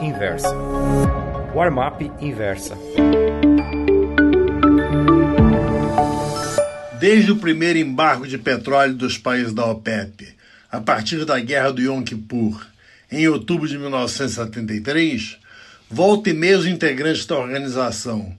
Inversa. Warmap Inversa. Desde o primeiro embargo de petróleo dos países da OPEP, a partir da Guerra do Yom Kippur, em outubro de 1973, volta e meia os integrantes da organização,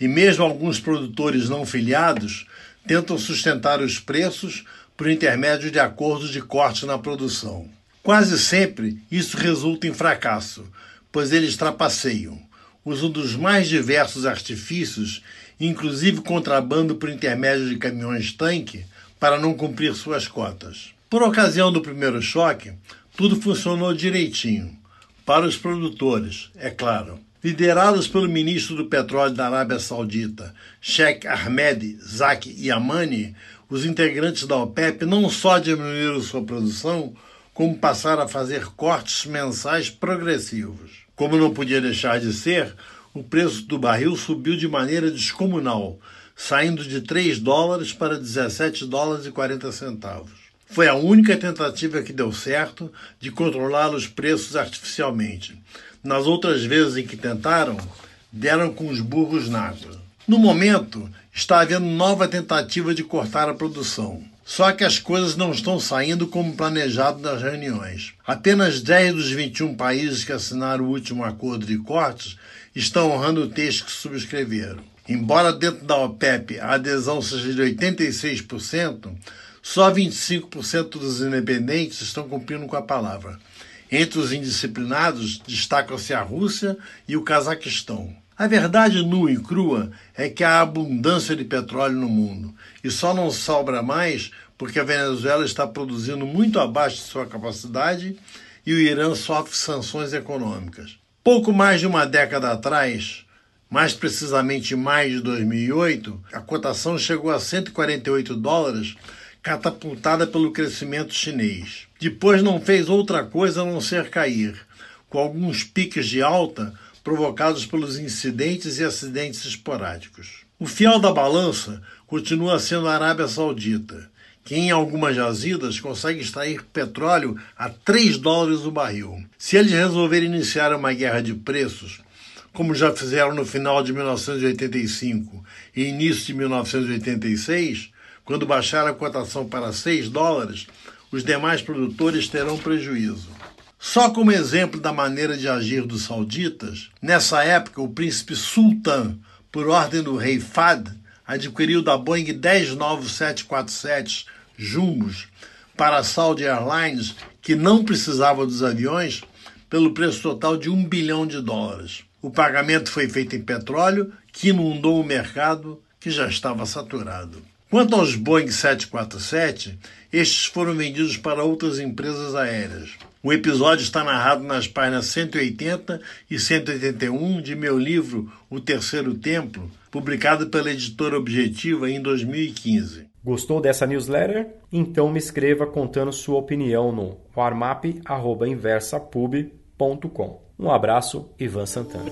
e mesmo alguns produtores não filiados, tentam sustentar os preços por intermédio de acordos de corte na produção. Quase sempre isso resulta em fracasso, pois eles trapaceiam, usam dos mais diversos artifícios, inclusive contrabando por intermédio de caminhões-tanque, para não cumprir suas cotas. Por ocasião do primeiro choque, tudo funcionou direitinho. Para os produtores, é claro. Liderados pelo ministro do Petróleo da Arábia Saudita, Sheikh Ahmed Zaki Yamani, os integrantes da OPEP não só diminuíram sua produção, como passaram a fazer cortes mensais progressivos. Como não podia deixar de ser, o preço do barril subiu de maneira descomunal, saindo de 3 dólares para 17 dólares e 40 centavos. Foi a única tentativa que deu certo de controlar os preços artificialmente. Nas outras vezes em que tentaram, deram com os burros na água. No momento, está havendo nova tentativa de cortar a produção. Só que as coisas não estão saindo como planejado nas reuniões. Apenas 10 dos 21 países que assinaram o último acordo de cortes estão honrando o texto que subscreveram. Embora dentro da OPEP a adesão seja de 86%, só 25% dos independentes estão cumprindo com a palavra. Entre os indisciplinados destacam-se a Rússia e o Cazaquistão. A verdade nua e crua é que há abundância de petróleo no mundo e só não sobra mais porque a Venezuela está produzindo muito abaixo de sua capacidade e o Irã sofre sanções econômicas. Pouco mais de uma década atrás, mais precisamente em maio de 2008, a cotação chegou a 148 dólares catapultada pelo crescimento chinês. Depois não fez outra coisa a não ser cair, com alguns piques de alta provocados pelos incidentes e acidentes esporádicos. O fiel da balança continua sendo a Arábia Saudita, que em algumas jazidas consegue extrair petróleo a 3 dólares o barril. Se eles resolverem iniciar uma guerra de preços, como já fizeram no final de 1985 e início de 1986, quando baixar a cotação para 6 dólares, os demais produtores terão prejuízo. Só como exemplo da maneira de agir dos sauditas, nessa época o príncipe Sultan, por ordem do rei Fad, adquiriu da Boeing 10 novos 747 Jumbos para a Saudi Airlines, que não precisava dos aviões, pelo preço total de um bilhão de dólares. O pagamento foi feito em petróleo, que inundou o mercado, que já estava saturado. Quanto aos Boeing 747, estes foram vendidos para outras empresas aéreas. O episódio está narrado nas páginas 180 e 181 de meu livro O Terceiro Templo, publicado pela editora Objetiva em 2015. Gostou dessa newsletter? Então me escreva contando sua opinião no warmap.inversapub.com. Um abraço, Ivan Santana.